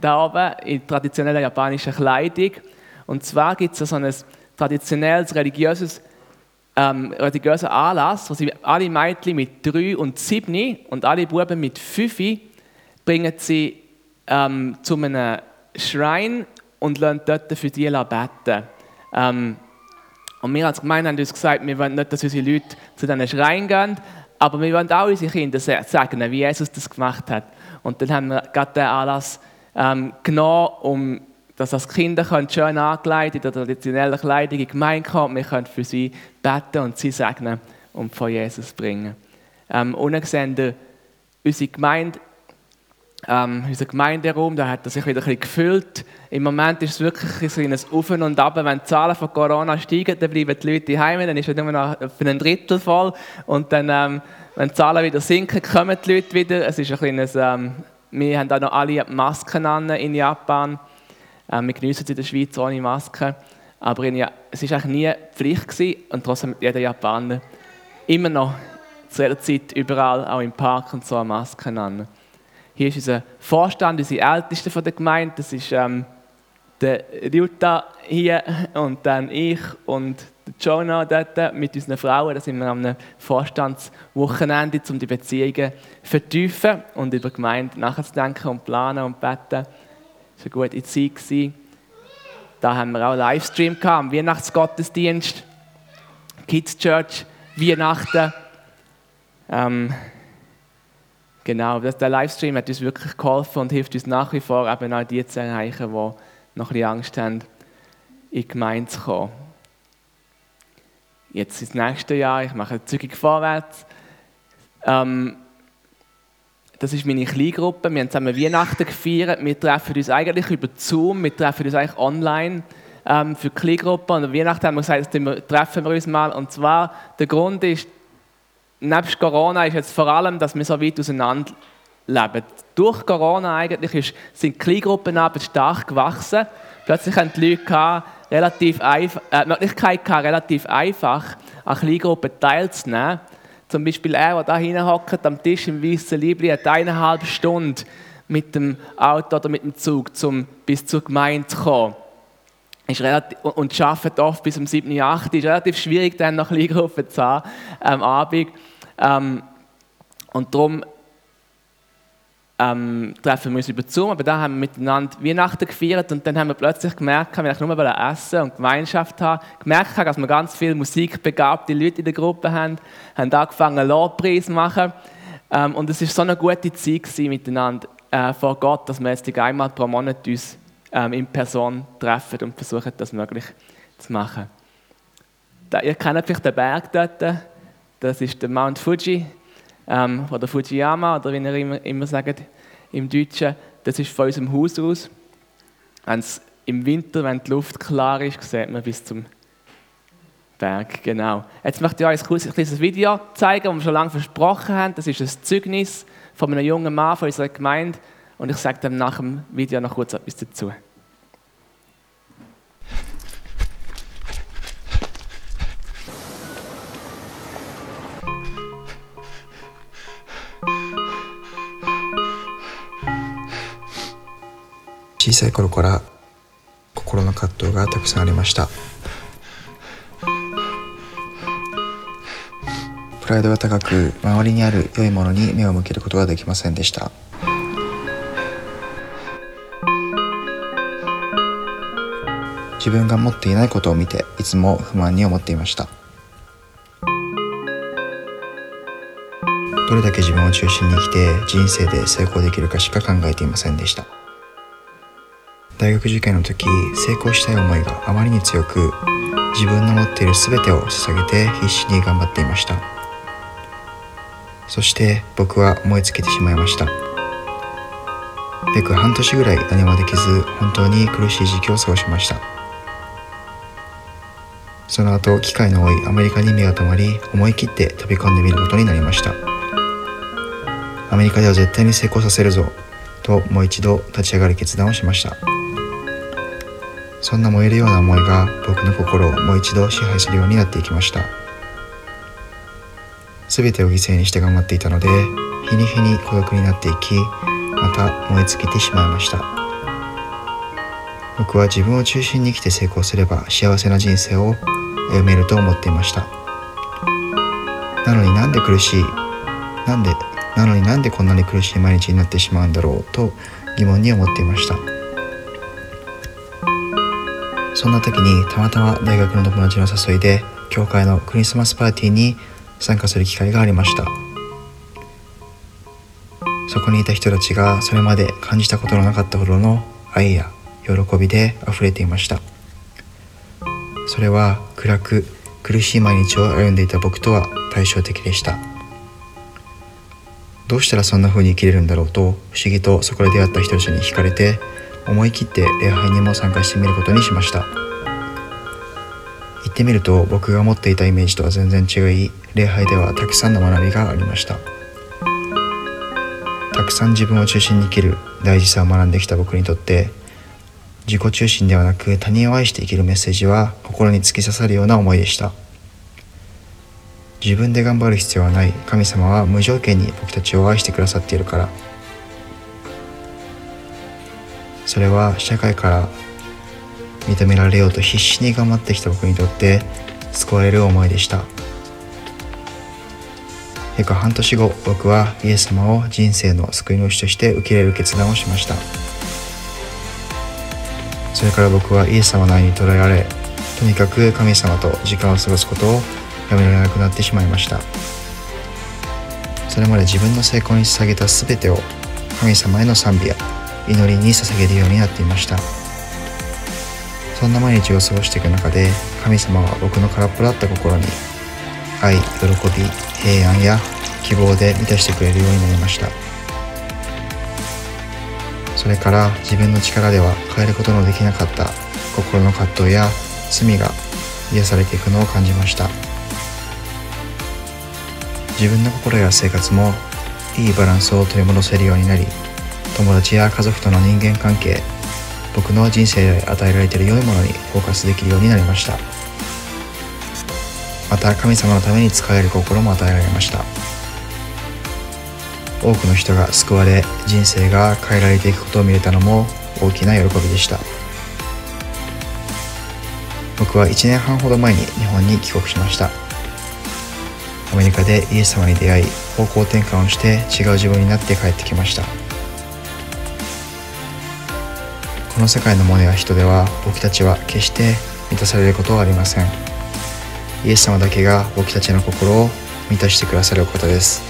da oben in traditioneller japanischer Kleidung. Und zwar gibt es so ein traditionelles religiöses ähm, religiöser Anlass, wo sie alle Mädchen mit drei und sieben und alle Buben mit fünf bringen sie ähm, zu einem Schrein und lernen dort für die beten. Ähm, und wir als Gemeinde haben uns gesagt, wir wollen nicht, dass unsere Leute zu diesen Schreien gehen, aber wir wollen auch unsere Kinder sagen, wie Jesus das gemacht hat. Und dann haben wir gerade den Anlass ähm, genommen, um dass als Kinder können schön angelegt in der traditionellen Kleidung in die Gemeinde kommen. Wir können für sie beten und sie segnen und von Jesus bringen. Ähm, unten sehen wir unsere Gemeinde, ähm, unser Gemeinderaum, da hat er sich wieder ein bisschen gefüllt. Im Moment ist es wirklich so ein Auf und Ab. Wenn die Zahlen von Corona steigen, dann bleiben die Leute daheim, dann ist es nur noch für ein Drittel voll. Und dann, ähm, wenn die Zahlen wieder sinken, kommen die Leute wieder. Es ist ein kleines, ähm, wir haben auch noch alle Masken an in Japan. Ähm, wir genießen es in der Schweiz ohne Maske. Aber in, es war eigentlich nie Pflicht gewesen, und trotzdem hat jeder Japaner immer noch zu jeder Zeit überall, auch im Park und so, eine Maske an. Hier ist unser Vorstand, unsere Älteste von der Gemeinde. Das ist ähm, der Jutta hier und dann ich und Jonah dort mit unseren Frauen. Da sind wir am Vorstandswochenende, um die Beziehungen zu vertiefen und über Gemeinde nachzudenken und planen und beten. Es war eine gute Zeit. Da haben wir auch einen Livestream gehabt, Weihnachtsgottesdienst, Kids Church, Weihnachten. Ähm, genau, der Livestream hat uns wirklich geholfen und hilft uns nach wie vor, eben auch die zu erreichen, die noch ein bisschen Angst haben, in die Gemeinde zu kommen. Jetzt das nächste Jahr, ich mache zügig vorwärts. Ähm, das ist meine Kleingruppe. Wir haben zusammen Weihnachten gefeiert. Wir treffen uns eigentlich über Zoom, wir treffen uns eigentlich online ähm, für die Kleingruppe. Und Weihnachten haben wir gesagt, wir treffen wir uns mal. Und zwar, der Grund ist, nebst Corona ist jetzt vor allem, dass wir so weit auseinander leben. Durch Corona eigentlich ist, sind die Kleingruppenarbeit stark gewachsen. Plötzlich haben die Leute gehabt, relativ einfach, äh, Möglichkeit gehabt, relativ einfach an Kleingruppen teilzunehmen. Zum Beispiel er, der da hinhockt am Tisch im weißen Liebli, hat eineinhalb Stunden mit dem Auto oder mit dem Zug, um bis zur Gemeinde zu kommen. Ist relativ, und arbeitet oft bis um 7, 8 ist relativ schwierig, dann noch Kleingruppen zu haben am Abend. Ähm, und darum ähm, treffen wir uns über Zoom, aber da haben wir miteinander Weihnachten gefeiert und dann haben wir plötzlich gemerkt, wir nur essen und Gemeinschaft haben, gemerkt, dass wir ganz viele musikbegabte Leute in der Gruppe haben, haben angefangen Lobpreis zu machen ähm, und es war so eine gute Zeit gewesen, miteinander äh, vor Gott, dass wir jetzt einmal pro Monat uns ähm, in Person treffen und versuchen, das möglich zu machen. Da, ihr kennt vielleicht den Berg dort, das ist der Mount Fuji, ähm, oder Fujiyama, oder wie ihr immer, immer sagt im Deutschen, das ist von unserem Haus aus. Wenn's Im Winter, wenn die Luft klar ist, sieht man bis zum Berg. Genau. Jetzt möchte ich euch ein kurzes Video zeigen, das wir schon lange versprochen haben. Das ist ein Zeugnis von einem jungen Mann von unserer Gemeinde. Und ich sage dann nach dem Video noch kurz etwas dazu. 小さい頃から心の葛藤がたくさんありました。プライドが高く周りにある良いものに目を向けることができませんでした。自分が持っていないことを見ていつも不満に思っていました。どれだけ自分を中心に生きて人生で成功できるかしか考えていませんでした。大学受験の時成功したい思いがあまりに強く自分の持っている全てを捧げて必死に頑張っていました。そして僕は燃え尽きてしまいました。約半年ぐらい何もできず本当に苦しい時期を過ごしました。その後機会の多いアメリカに目が留まり思い切って飛び込んでみることになりました。アメリカでは絶対に成功させるぞともう一度立ち上がる決断をしました。そんな燃えるような思いが僕の心をもう一度支配するようになっていきました。全てを犠牲にして頑張っていたので日に日に孤独になっていきまた燃え尽きてしまいました。僕は自分を中心に生きて成功すれば幸せな人生を歩めると思っていました。なのになんで苦しい？なんでなのになんでこんなに苦しい毎日になってしまうんだろう？と疑問に思っていました。そんな時にたまたま大学の友達の誘いで教会のクリスマスパーティーに参加する機会がありました。そこにいた人たちがそれまで感じたことのなかったほどの愛や喜びで溢れていました。それは暗く苦しい毎日を歩んでいた僕とは対照的でした。どうしたらそんな風に生きれるんだろうと不思議とそこで出会った人たちに惹かれて思い切って礼拝にも参加してみることにしました。行ってみると僕が持っていたイメージとは全然違い礼拝ではたくさんの学びがありました。たくさん自分を中心に生きる大事さを学んできた僕にとって自己中心ではなく他人を愛して生きるメッセージは心に突き刺さるような思いでした。自分で頑張る必要はない。神様は無条件に僕たちを愛してくださっているから。それは社会から認められようと必死に頑張ってきた僕にとって救われる思いでした。約半年後僕はイエス様を人生の救い主として受け入れる決断をしました。それから僕はイエス様の愛に捉えられとにかく神様と時間を過ごすことをやめられなくなってしまいました。それまで自分の成功に捧げた全てを神様への賛美や祈りに捧げるようになっていました。そんな毎日を過ごしていく中で神様は僕の空っぽだった心に愛喜び平安や希望で満たしてくれるようになりました。それから自分の力では変えることのできなかった心の葛藤や罪が癒されていくのを感じました。自分の心や生活もいいバランスを取り戻せるようになり友達や家族との人間関係僕の人生で与えられている良いものにフォーカスできるようになりました。また神様のために使える心も与えられました。多くの人が救われ人生が変えられていくことを見れたのも大きな喜びでした。僕は1年半ほど前に日本に帰国しました。アメリカでイエス様に出会い方向転換をして違う自分になって帰ってきました。この世界のものや人では僕たちは決して満たされることはありません。イエス様だけが僕たちの心を満たしてくださるお方です。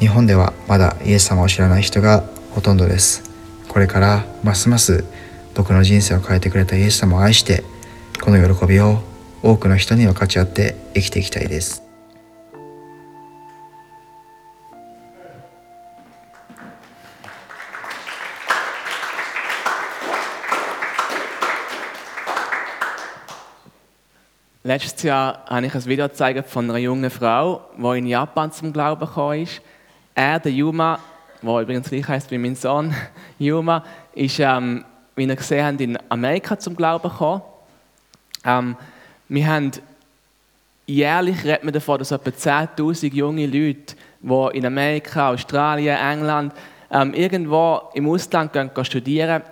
日本ではまだイエス様を知らない人がほとんどです。これからますます僕の人生を変えてくれたイエス様を愛してこの喜びを多くの人に分かち合って生きていきたいです「Letztes Jahr habe ich ein Video gezeigt von einer jungen Frau, die in Japan zum Glauben gekommen ist. Er, der Yuma, der übrigens gleich heißt wie mein Sohn, Yuma, ist, ähm, wie ihr gesehen habt, in Amerika zum Glauben gekommen. Ähm, wir haben jährlich redet man davon, dass etwa 10.000 junge Leute, die in Amerika, Australien, England, ähm, irgendwo im Ausland gehen, gehen studieren,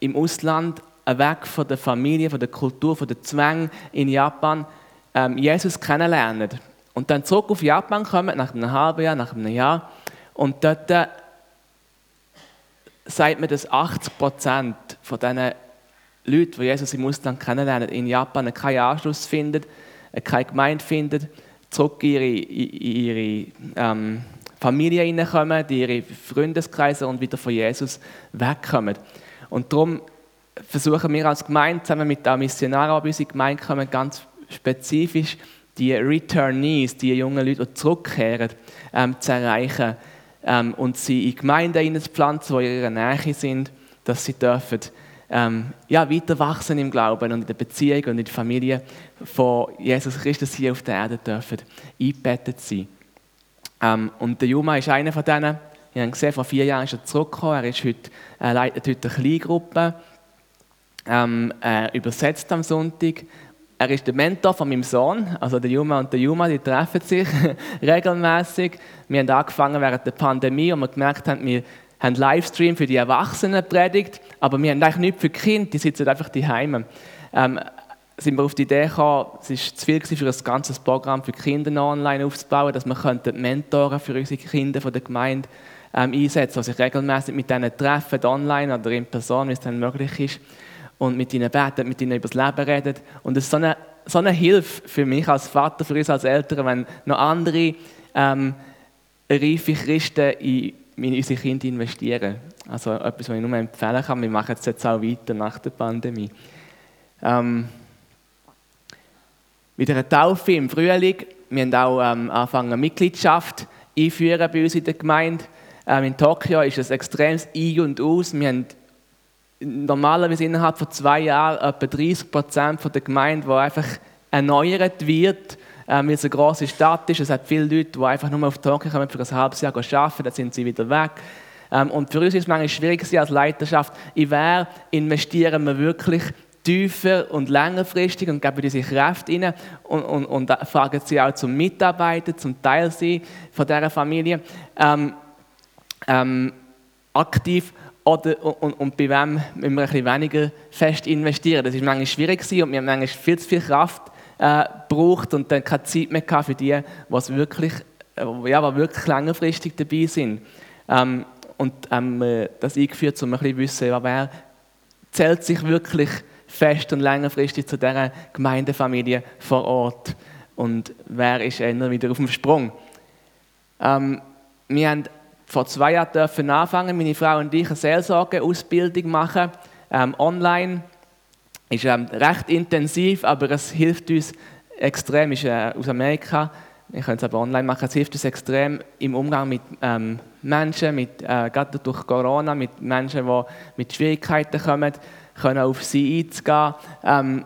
im Ausland weg von der Familie, von der Kultur, von den Zwängen in Japan, ähm, Jesus kennenlernen. Und dann zurück auf Japan kommen, nach einem halben Jahr, nach einem Jahr. Und dort äh, sagt man, dass 80 Prozent von diesen Leuten, die Jesus im Ausland kennenlernen, in Japan keinen Anschluss finden, keine Gemeinde finden, zurück in ihre, ihre ähm, Familie hineinkommen, in ihre Freundeskreise und wieder von Jesus wegkommen. Und darum versuchen wir als Gemeinde zusammen mit den Missionaren, unsere Gemeinde kommen, ganz spezifisch die Returnees, die jungen Leute, die zurückkehren, ähm, zu erreichen ähm, und sie in Gemeinden zu pflanzen, die in ihrer Nähe sind, dass sie dürfen ähm, ja, weiter wachsen im Glauben und in der Beziehung und in der Familie von Jesus Christus hier auf der Erde dürfen eingebettet sein. Ähm, und der Juma ist einer von denen. Wir haben gesehen, vor vier Jahren ist er zurückgekommen. Er ist heute, er leitet heute eine Kleingruppe. Ähm, er übersetzt am Sonntag. er ist der Mentor von meinem Sohn, also der Juma und der Juma, die treffen sich regelmäßig. Wir haben angefangen während der Pandemie und wir gemerkt haben, wir haben Livestream für die Erwachsenen predigt, aber wir haben eigentlich nichts für die Kinder, die sitzen einfach daheim. Ähm, sind wir auf die Idee gekommen, es war zu viel für ein ganzes Programm für Kinder online aufzubauen, dass wir Mentoren für unsere Kinder von der Gemeinde ähm, einsetzen, die sich regelmäßig mit denen treffen, online oder in Person, wie es dann möglich ist, und mit ihnen beten, mit ihnen über das Leben reden. Und es ist so eine, so eine Hilfe für mich als Vater, für uns als Eltern, wenn noch andere ähm, reife Christen in, in unsere Kinder investieren. Also etwas, was ich nur empfehlen kann. Wir machen es jetzt auch weiter nach der Pandemie. Ähm, wieder eine Taufe im Frühling. Wir haben auch ähm, angefangen, Mitgliedschaft einführen bei uns in der Gemeinde. Ähm, in Tokio ist es extremes Ein und Aus. Wir haben normalerweise innerhalb von zwei Jahren etwa 30 Prozent der Gemeinde, die einfach erneuert wird, ähm, weil es eine große Stadt ist. Es hat viele Leute, die einfach nur auf Tokio kommen für ein halbes Jahr arbeiten, dann sind sie wieder weg. Ähm, und für uns ist es manchmal schwierig als Leiterschaft, in wer investieren wir wirklich tiefer und längerfristig und geben diese Kräfte rein und, und, und fragen sie auch zum Mitarbeiten, zum Teil sein von dieser Familie. Ähm, ähm, aktiv oder, und, und, bei wem müssen wir ein bisschen weniger fest investieren. Das war manchmal schwierig gewesen und wir haben manchmal viel zu viel Kraft äh, gebraucht und dann keine Zeit mehr für die, was wirklich, äh, ja, wirklich längerfristig dabei sind. Ähm, und ähm, das eingeführt, um ein bisschen zu wissen, wer zählt sich wirklich fest und längerfristig zu dieser Gemeindefamilie vor Ort und wer ist eher wieder auf dem Sprung. Ähm, wir haben vor zwei Jahren dürfen anfangen, meine Frau und ich eine Seelsorgeausbildung machen, ähm, online. Ist ähm, recht intensiv, aber es hilft uns extrem. Ist äh, aus Amerika. Wir können es aber online machen. Es hilft uns extrem im Umgang mit ähm, Menschen, mit, äh, gerade durch Corona, mit Menschen, die mit Schwierigkeiten kommen, können auf sie einzugehen. Ähm,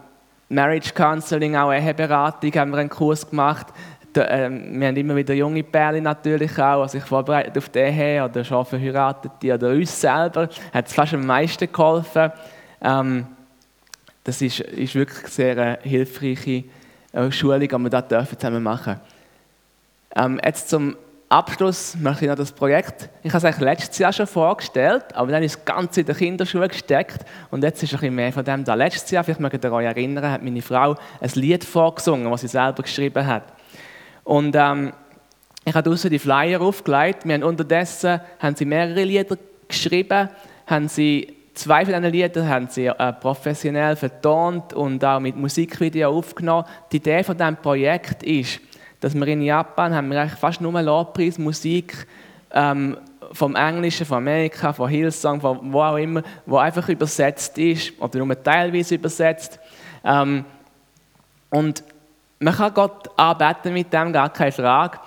Marriage Counseling, auch Eheberatung, haben wir einen Kurs gemacht ähm, wir haben immer wieder junge Pärchen natürlich auch, die sich vorbereiten auf die Ehe oder schon verheiratete oder uns selber, hat es fast am meisten geholfen. Ähm, das ist, ist wirklich sehr eine hilfreiche äh, Schulung, die wir da dürfen zusammen machen ähm, Jetzt zum Abschluss möchte ich noch das Projekt, ich habe es letztes Jahr schon vorgestellt, aber dann ist das Ganze in der Kinderschule gesteckt und jetzt ist ein bisschen mehr von dem da. Letztes Jahr, vielleicht mögt ihr euch erinnern, hat meine Frau ein Lied vorgesungen, das sie selber geschrieben hat. Und ähm, ich habe draußen die Flyer aufgelegt. Wir haben unterdessen haben sie mehrere Lieder geschrieben, haben sie zwei von diesen Liedern haben sie äh, professionell vertont und auch mit Musikvideo aufgenommen. Die Idee von diesem Projekt ist, dass wir in Japan haben wir fast nur Lobpreis, Musik ähm, vom Englischen, von Amerika, von Hillsong, von wo auch immer, wo einfach übersetzt ist oder nur teilweise übersetzt. Ähm, und man kann Gott anbeten mit dem, gar keine Frage.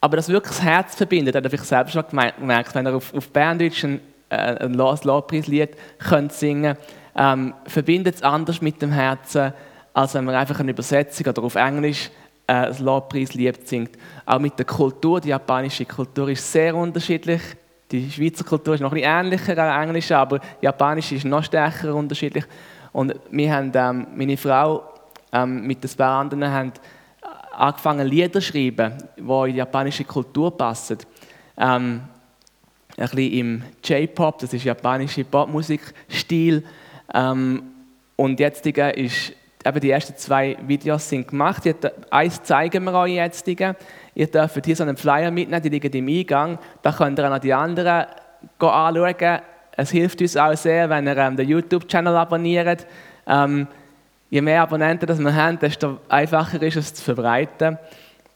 Aber das wirklich das Herz verbindet, das habe ich selbst schon gemerkt, wenn ihr auf, auf Berndeutsch ein, äh, ein Lobpreislied könnt singen ähm, verbindet es anders mit dem Herzen, als wenn man einfach eine Übersetzung oder auf Englisch äh, ein Lobpreislied singt. Auch mit der Kultur, die japanische Kultur ist sehr unterschiedlich. Die Schweizer Kultur ist noch ein ähnlicher als Englisch, aber die japanische ist noch stärker unterschiedlich. Und wir haben, ähm, meine Frau ähm, mit ein paar anderen haben angefangen Lieder zu schreiben, die in die japanische Kultur passen. Ähm, ein bisschen im J-Pop, das ist japanische Popmusikstil. Ähm, und jetzt ist eben die ersten zwei Videos sind gemacht. Eins zeigen wir euch jetzt. Ihr dürft hier so einen Flyer mitnehmen, die liegen im Eingang. Da könnt ihr auch noch die anderen anschauen. Es hilft uns auch sehr, wenn ihr ähm, den YouTube-Channel abonniert. Ähm, je mehr Abonnenten das wir haben, desto einfacher ist es zu verbreiten.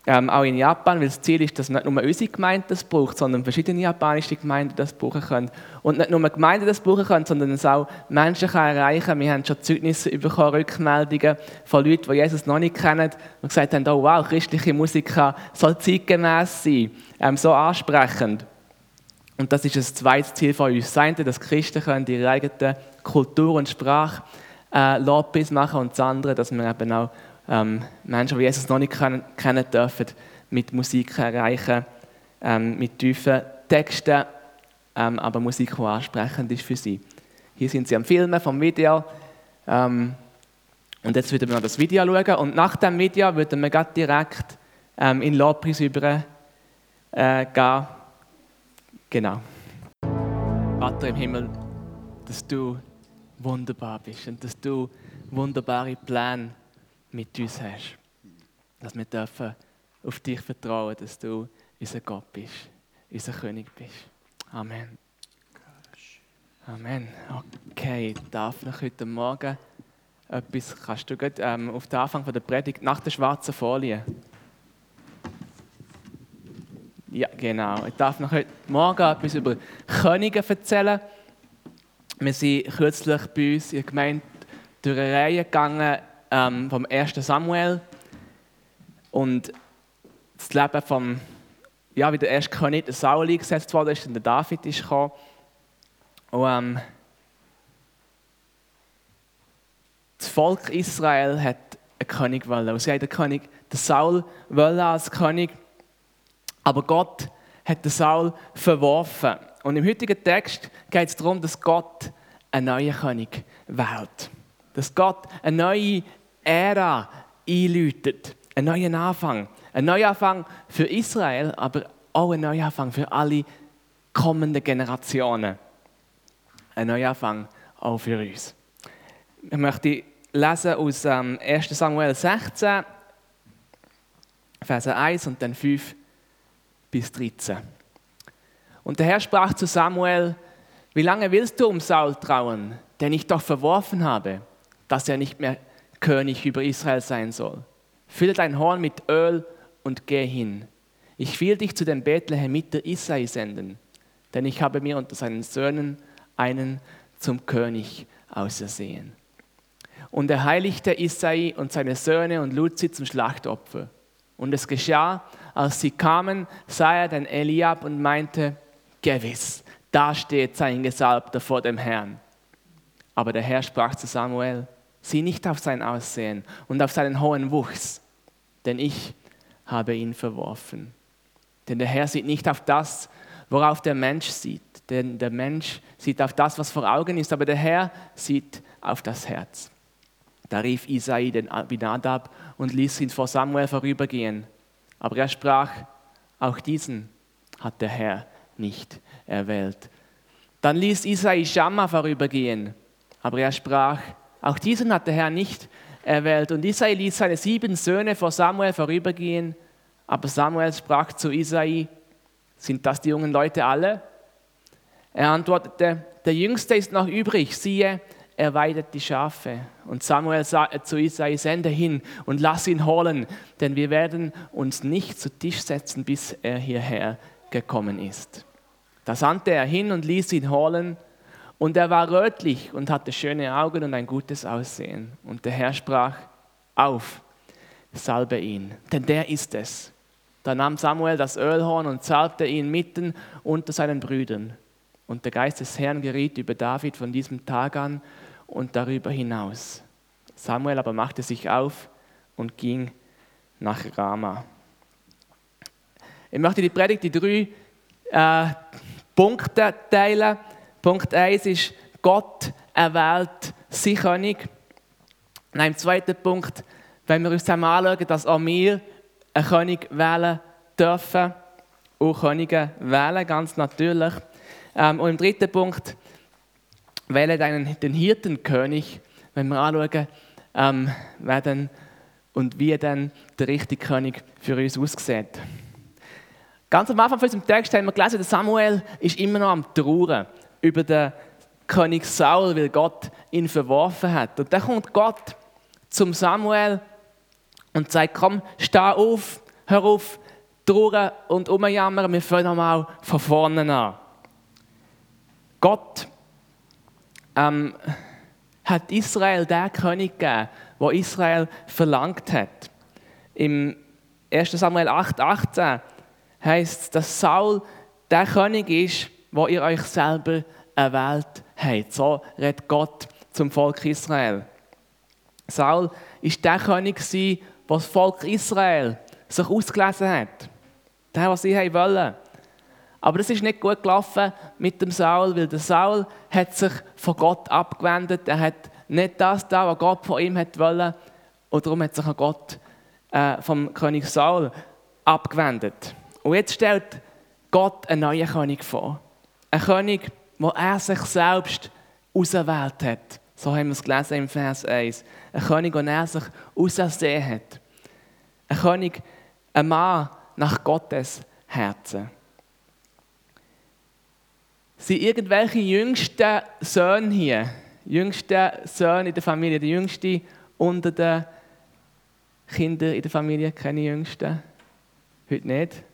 Ähm, auch in Japan, weil das Ziel ist, dass nicht nur unsere Gemeinde das braucht, sondern verschiedene japanische Gemeinden das brauchen können. Und nicht nur Gemeinden das brauchen können, sondern es auch Menschen kann erreichen Wir haben schon Zeugnisse bekommen, Rückmeldungen von Leuten, die Jesus noch nicht kennen und gesagt haben, oh wow, christliche Musik soll zeitgemäß sein, ähm, so ansprechend. Und das ist das zweite Ziel von uns. Dass Christen können ihre eigene Kultur und Sprache äh, Lobpreis machen und das andere, dass wir eben auch ähm, Menschen, die Jesus noch nicht kennen, kennen dürfen, mit Musik erreichen, ähm, mit tiefen Texten, ähm, aber Musik, die ansprechend ist für sie. Hier sind sie am Filmen vom Video ähm, Und jetzt würden wir noch das Video schauen und nach dem Video würden wir direkt ähm, in Lobpreis über äh, gehen. Genau. Vater im Himmel, dass du wunderbar bist und dass du wunderbare Pläne mit uns hast. Dass wir dürfen auf dich vertrauen, dass du unser Gott bist, unser König bist. Amen. Amen. Okay, darf ich heute Morgen etwas, kannst du gut, ähm, auf den Anfang der Predigt nach der schwarzen Folie. Ja, genau. Ich darf noch heute Morgen etwas über Könige erzählen. Wir sind kürzlich bei uns in der Gemeinde durch eine Reihe gegangen ähm, vom 1. Samuel und das Leben vom, ja, wie der erste König, der Saul, eingesetzt worden ist und der David ist gekommen. Und, ähm, das Volk Israel hat einen König wollen. Und sie haben den König, den Saul wollen als König, aber Gott hat den Saul verworfen. Und im heutigen Text geht es darum, dass Gott einen neuen König wählt. Dass Gott eine neue Ära einläutet. Einen neuen Anfang. Ein neuer Anfang für Israel, aber auch ein neuer Anfang für alle kommenden Generationen. Ein neuer Anfang auch für uns. Ich möchte lesen aus 1. Ähm, Samuel 16, Verse 1 und dann 5 bis 13. Und der Herr sprach zu Samuel, wie lange willst du um Saul trauen, den ich doch verworfen habe, dass er nicht mehr König über Israel sein soll? Fülle dein Horn mit Öl und geh hin. Ich will dich zu dem Bethlehemiter Isai senden, denn ich habe mir unter seinen Söhnen einen zum König ausersehen. Und er heiligte Isai und seine Söhne und lud sie zum Schlachtopfer. Und es geschah, als sie kamen, sah er den Eliab und meinte, gewiss, da steht sein Gesalbter vor dem Herrn. Aber der Herr sprach zu Samuel, sieh nicht auf sein Aussehen und auf seinen hohen Wuchs, denn ich habe ihn verworfen. Denn der Herr sieht nicht auf das, worauf der Mensch sieht, denn der Mensch sieht auf das, was vor Augen ist, aber der Herr sieht auf das Herz. Da rief Isai den Abinadab und ließ ihn vor Samuel vorübergehen. Aber er sprach, auch diesen hat der Herr nicht erwählt. Dann ließ Isai Schamma vorübergehen. Aber er sprach, auch diesen hat der Herr nicht erwählt. Und Isai ließ seine sieben Söhne vor Samuel vorübergehen. Aber Samuel sprach zu Isai, sind das die jungen Leute alle? Er antwortete, der Jüngste ist noch übrig, siehe, er weidet die Schafe. Und Samuel sagte zu Isai, sende hin und lass ihn holen, denn wir werden uns nicht zu Tisch setzen, bis er hierher gekommen ist. Da sandte er hin und ließ ihn holen, und er war rötlich und hatte schöne Augen und ein gutes Aussehen. Und der Herr sprach, auf, salbe ihn, denn der ist es. Da nahm Samuel das Ölhorn und salbte ihn mitten unter seinen Brüdern. Und der Geist des Herrn geriet über David von diesem Tag an und darüber hinaus. Samuel aber machte sich auf und ging nach Rama. Ich möchte die Predigt in drei äh, Punkte teilen. Punkt 1 ist, Gott erwählt sich König. Und im zweiten Punkt, wenn wir uns zusammen anschauen, dass auch wir einen König wählen dürfen, auch Könige wählen, ganz natürlich. Ähm, und im dritten Punkt, wähle einen, den Hirtenkönig, wenn wir anschauen, ähm, wer denn und wie dann der richtige König für uns aussieht. Ganz am Anfang von unserem Text haben wir gelesen, dass Samuel ist immer noch am Trauern über den König Saul, weil Gott ihn verworfen hat. Und dann kommt Gott zum Samuel und sagt, komm, steh auf, hör auf, trauern und umjammern, wir fangen nochmal von vorne an. Gott ähm, hat Israel der König gegeben, wo Israel verlangt hat. Im 1. Samuel 8, 18 heißt dass Saul der König ist, wo ihr euch selber erwählt habt. So redet Gott zum Volk Israel. Saul ist der König, der das Volk Israel sich ausgelesen hat. Der, was sie wollen. Aber es ist nicht gut gelaufen mit dem Saul, weil der Saul hat sich von Gott abgewendet, er hat nicht das da, was Gott von ihm hat wollen. Und darum hat sich auch Gott äh, vom König Saul abgewendet. Und jetzt stellt Gott einen neuen König vor. Ein König, wo er sich selbst auserwählt hat. So haben wir es gelesen im Vers 1. Ein König, den er sich ausersehen hat. Ein König, ein Mann nach Gottes Herzen. Sind irgendwelche jüngsten Söhne hier, jüngsten Söhne in der Familie, die jüngste unter den Kindern in der Familie, keine jüngsten? Heute nicht?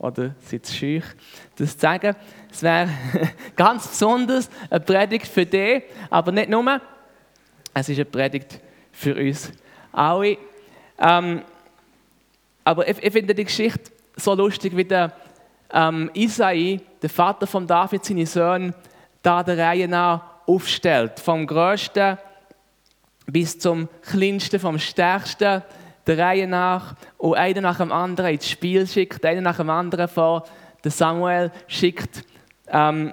Oder sind sie schüch, das zu sagen? Es wäre ganz besonders eine Predigt für dich, aber nicht nur. Es ist eine Predigt für uns alle. Ähm, aber ich, ich, finde die Geschichte so lustig, wie der ähm, Isai, der Vater von David, seine Söhne, da der Reihe nach aufstellt. Vom Größten bis zum Kleinsten, vom Stärksten, der Reihe nach. Und einer nach dem anderen ins Spiel schickt, einer nach dem anderen vor. Der Samuel schickt ähm,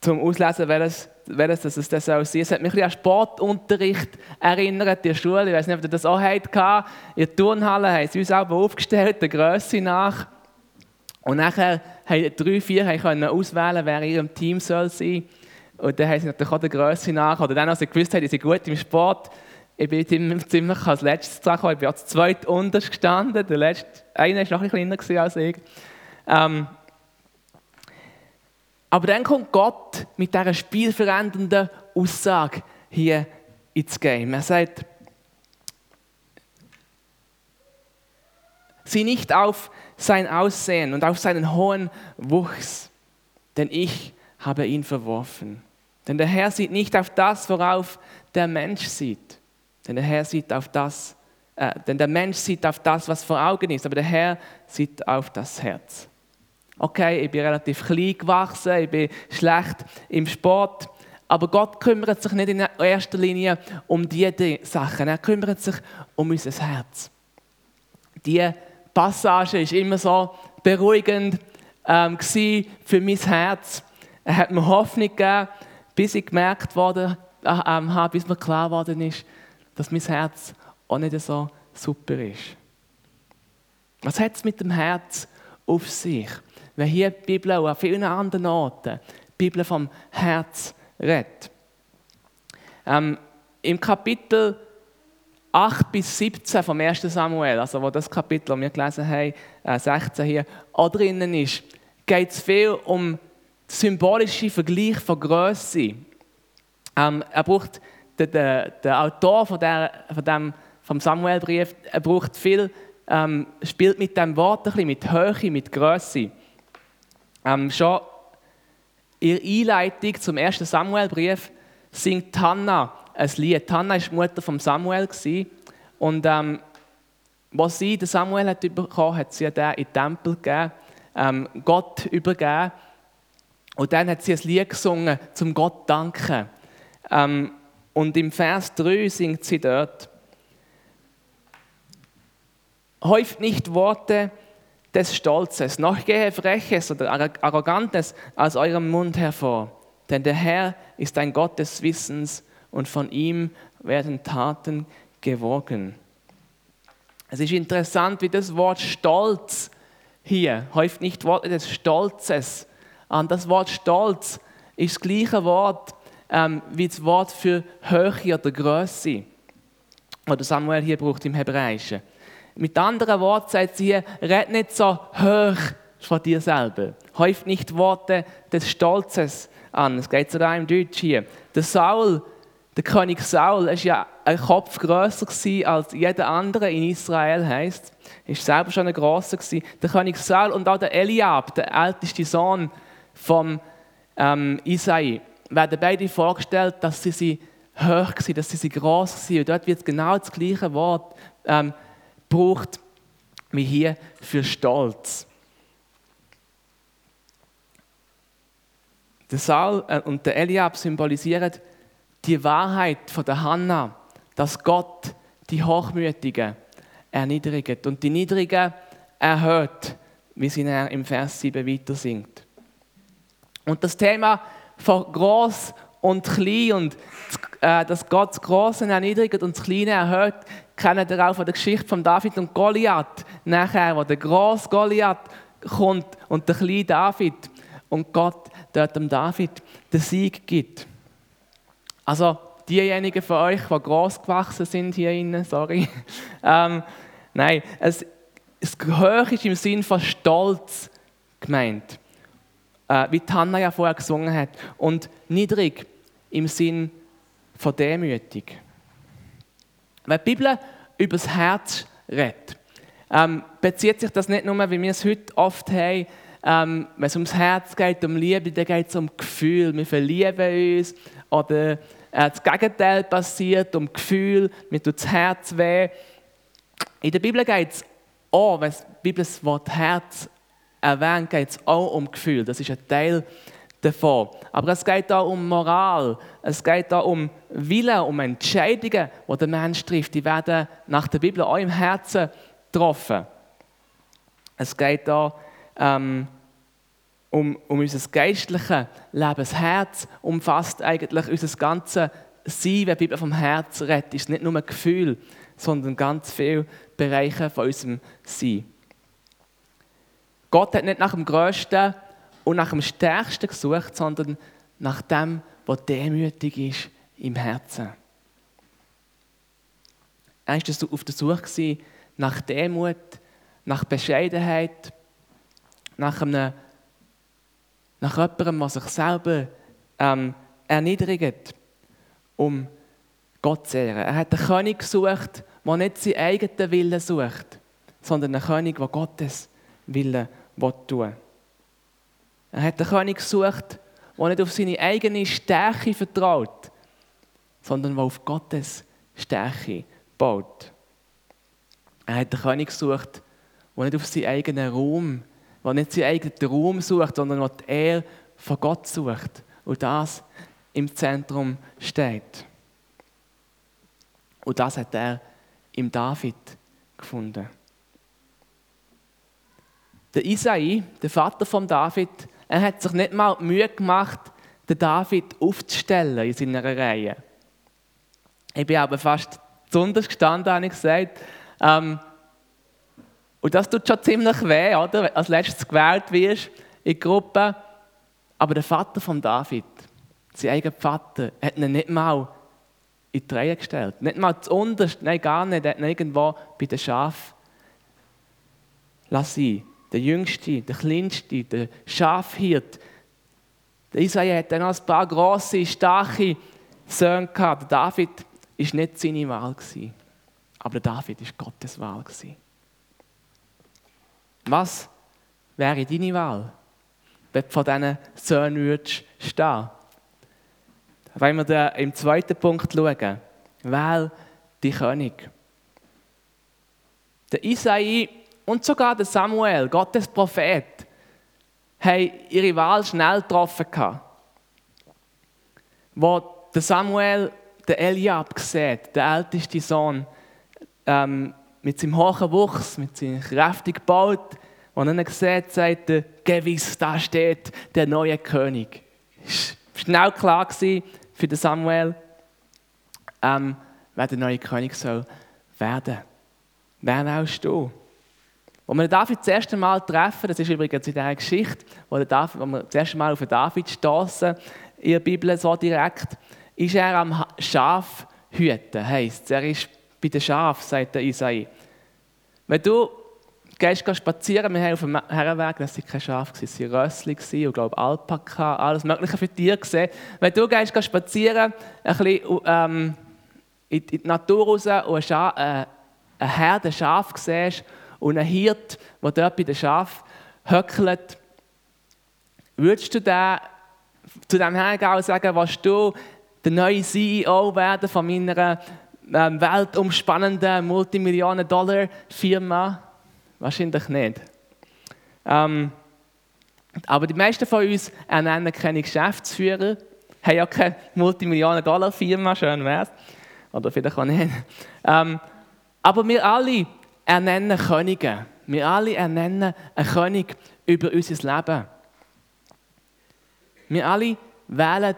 zum Auslesen, welches, welches das, das soll sein. Es hat mich ein an Sportunterricht erinnert in der Schule. Ich weiß nicht, ob ihr das auch hattet. In der Turnhalle haben sie uns auch aufgestellt, der Größe nach. Und nachher haben drei, vier können auswählen, wer in ihrem Team soll sein Und dann haben sie natürlich auch der Größe nach. Oder dann, als sie gewusst haben, sie sind gut im Sport, ich bin ziemlich, ziemlich als letztes dran gekommen. Ich bin als zweit unterst gestanden. Der letzte, einer war noch ein bisschen kleiner als ich. Ähm, aber dann kommt Gott mit dieser spielverändernden Aussage hier ins Game. Er sagt, sieh nicht auf sein Aussehen und auf seinen hohen Wuchs, denn ich habe ihn verworfen. Denn der Herr sieht nicht auf das, worauf der Mensch sieht. Denn der Herr sieht auf das, äh, denn der Mensch sieht auf das, was vor Augen ist, aber der Herr sieht auf das Herz. Okay, ich bin relativ klein gewachsen, ich bin schlecht im Sport, aber Gott kümmert sich nicht in erster Linie um diese Sachen, er kümmert sich um unser Herz. Die Passage ist immer so beruhigend ähm, für mein Herz. Er hat mir Hoffnung gegeben, bis ich gemerkt wurde, äh, äh, bis mir klar geworden ist, dass mein Herz auch nicht so super ist. Was hat es mit dem Herz auf sich? Wenn hier die Bibel auch an vielen anderen Orten die Bibel vom Herz redet. Ähm, Im Kapitel 8 bis 17 vom 1. Samuel, also wo das Kapitel, das wir gelesen haben, äh 16 hier, auch drinnen ist, geht es viel um den symbolischen Vergleich von Größe. Ähm, er braucht, der, der, der Autor von, der, von dem, vom Samuelbrief, braucht viel, ähm, spielt mit dem Wort ein bisschen, mit Höhe, mit Größe. Ähm, schon in der Einleitung zum 1. Samuelbrief singt Hannah ein Lied. Hannah war die Mutter von Samuel. Und ähm, was sie den Samuel hat bekommen hat sie den in den Tempel gegeben, ähm, Gott übergeben. Und dann hat sie ein Lied gesungen, zum Gott danken. Ähm, und im Vers 3 singt sie dort, häuft nicht Worte des Stolzes, noch gehe Freches oder Arrogantes aus eurem Mund hervor. Denn der Herr ist ein Gott des Wissens und von ihm werden Taten gewogen. Es ist interessant, wie das Wort Stolz hier, häufig nicht Worte des Stolzes, an das Wort Stolz ist das gleiche Wort ähm, wie das Wort für Höhe oder Größe, das Samuel hier braucht im Hebräischen. Mit anderen Worten sagt sie hier, red nicht so hoch von dir selber. Häufig nicht Worte des Stolzes an. Es geht sogar im Deutsch hier. Der Saul der König Saul war ja ein Kopf grösser als jeder andere in Israel. Er war selber schon ein grosser. Der König Saul und auch der Eliab, der älteste Sohn von ähm, Isai, werden beide vorgestellt, dass sie, sie hoch waren, dass sie, sie gross waren. Und dort wird genau das gleiche Wort ähm, gebraucht wie hier für Stolz. Der Saul äh, und der Eliab symbolisieren die Wahrheit von der Hanna, dass Gott die Hochmütigen erniedrigt und die Niedrigen erhöht, wie sie im Vers 7 weiter singt. Und das Thema von groß und klein und äh, dass Gott das Große erniedrigt und das Kleine erhöht, kennen wir auch von der Geschichte von David und Goliath. Nachher, wo der große Goliath kommt und der kleine David und Gott dort dem David den Sieg gibt. Also diejenigen von euch, die groß gewachsen sind hier innen, sorry. ähm, nein, es, es hoch ist im Sinn von Stolz gemeint, äh, wie Tanna ja vorher gesungen hat, und niedrig im Sinn von demütig. Wenn die Bibel über das Herz redet, ähm, bezieht sich das nicht nur, wie wir es heute oft haben, ähm, wenn es ums Herz geht, um Liebe, dann geht es um Gefühl. Wir verlieben uns oder äh, das Gegenteil passiert, um Gefühl, mir tut das Herz weh. In der Bibel geht es auch, wenn die Bibel das Wort Herz erwähnt, geht es auch um Gefühl. Das ist ein Teil davon. Aber es geht auch um Moral, es geht auch um Wille, um Entscheidungen, die der Mensch trifft. Die werden nach der Bibel auch im Herzen getroffen. Es geht auch ähm, um, um unser geistliches Leben. Das Herz umfasst eigentlich unser ganzes Sein, wenn die Bibel vom Herz redet. Ist nicht nur ein Gefühl, sondern ganz viele Bereiche von unserem Sein. Gott hat nicht nach dem Größten und nach dem Stärksten gesucht, sondern nach dem, was demütig ist im Herzen. Er war auf der Suche nach Demut, nach Bescheidenheit, nach, einem, nach jemandem, der sich selber ähm, erniedrigt, um Gott zu ehren. Er hat einen König gesucht, der nicht seinen eigenen Willen sucht, sondern einen König, der Gottes Willen tun. Er hat einen König gesucht, der nicht auf seine eigene Stärke vertraut, sondern der auf Gottes Stärke baut. Er hat einen König gesucht, der nicht auf seinen eigenen Ruhm, der nicht seinen eigenen Ruhm sucht, sondern der die Ehre von Gott sucht und das im Zentrum steht. Und das hat er im David gefunden. Der Isai, der Vater von David, er hat sich nicht mal die Mühe gemacht, den David aufzustellen in seiner Reihe. Ich bin aber fast besonders gestanden, habe ich gesagt. Ähm, und das tut schon ziemlich weh, oder? Wenn als letztes gewählt wirst in die Gruppe. Aber der Vater von David, sein eigener Vater, hat ihn nicht mal in die Reihe gestellt. Nicht mal zu unterst, nein, gar nicht. Er hat ihn irgendwo bei den Schafen lassen der Jüngste, der Kleinste, der Schafhirt. Der Isaiah hat dann noch ein paar grosse, starke Söhne gehabt. Der David war nicht seine Wahl. Aber der David war Gottes Wahl. Was wäre deine Wahl, wenn du von diesen Söhnen würdest stehen Wenn wir da im zweiten Punkt schauen, wähl die König. Der Isaiah und sogar der Samuel, Gottes Prophet, haben ihre Wahl schnell getroffen. Wo der Samuel den Eliab sieht, der älteste Sohn, ähm, mit seinem hohen Wuchs, mit seinem kräftigen Baut, und er sieht, sagt er, gewiss, da steht der neue König. Es war schnell klar für den Samuel, ähm, wer der neue König soll werden. Wer willst du? Als wir David das erste Mal treffen, das ist übrigens in dieser Geschichte, wo, wo wir das erste Mal auf David stoßen, in der Bibel so direkt, ist er am Schafhüten, heisst Er ist bei den Schafen, sagt der Isai. Wenn du gehst spazieren, wir haben auf dem Herrenweg, das waren keine Schafe, es waren Rössli und glaube Alpaka, alles mögliche für Tiere gesehen. Wenn du gehst spazieren, ein bisschen ähm, in die Natur raus und eine, äh, eine Herde Schaf siehst, und ein Hirt, der dort bei den Schafen höckelt, würdest du da zu dem und sagen, was du der neue CEO werden von meiner ähm, weltumspannenden Multimillionen-Dollar-Firma? Wahrscheinlich nicht. Ähm, aber die meisten von uns ernennen keine Geschäftsführer, haben ja keine Multimillionen-Dollar-Firma, schön wär's. Oder vielleicht auch nicht. Ähm, aber wir alle ernennen Könige. Wir alle ernennen einen König über unser Leben. Wir alle wählen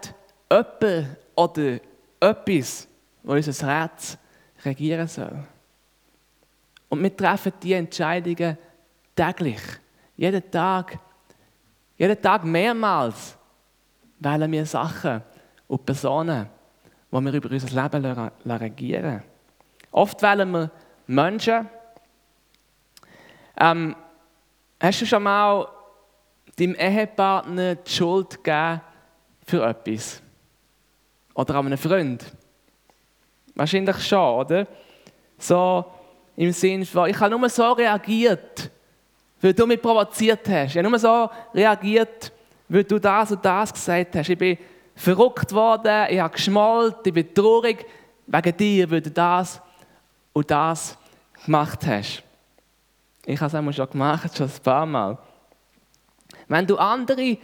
jemand oder etwas, wo unser Herz regieren soll. Und wir treffen diese Entscheidungen täglich. Jeden Tag. Jeden Tag mehrmals wählen wir Sachen und Personen, die wir über unser Leben regieren Oft wählen wir Menschen. Ähm, hast du schon mal deinem Ehepartner die Schuld gegeben für etwas? Oder an einem Freund? Wahrscheinlich schon, oder? So im Sinne von, ich habe nur so reagiert, weil du mich provoziert hast. Ich habe nur so reagiert, weil du das und das gesagt hast. Ich bin verrückt worden, ich habe geschmollt, ich bin traurig wegen dir, weil du das und das gemacht hast. Ich habe es einmal schon gemacht, schon ein paar Mal. Wenn du andere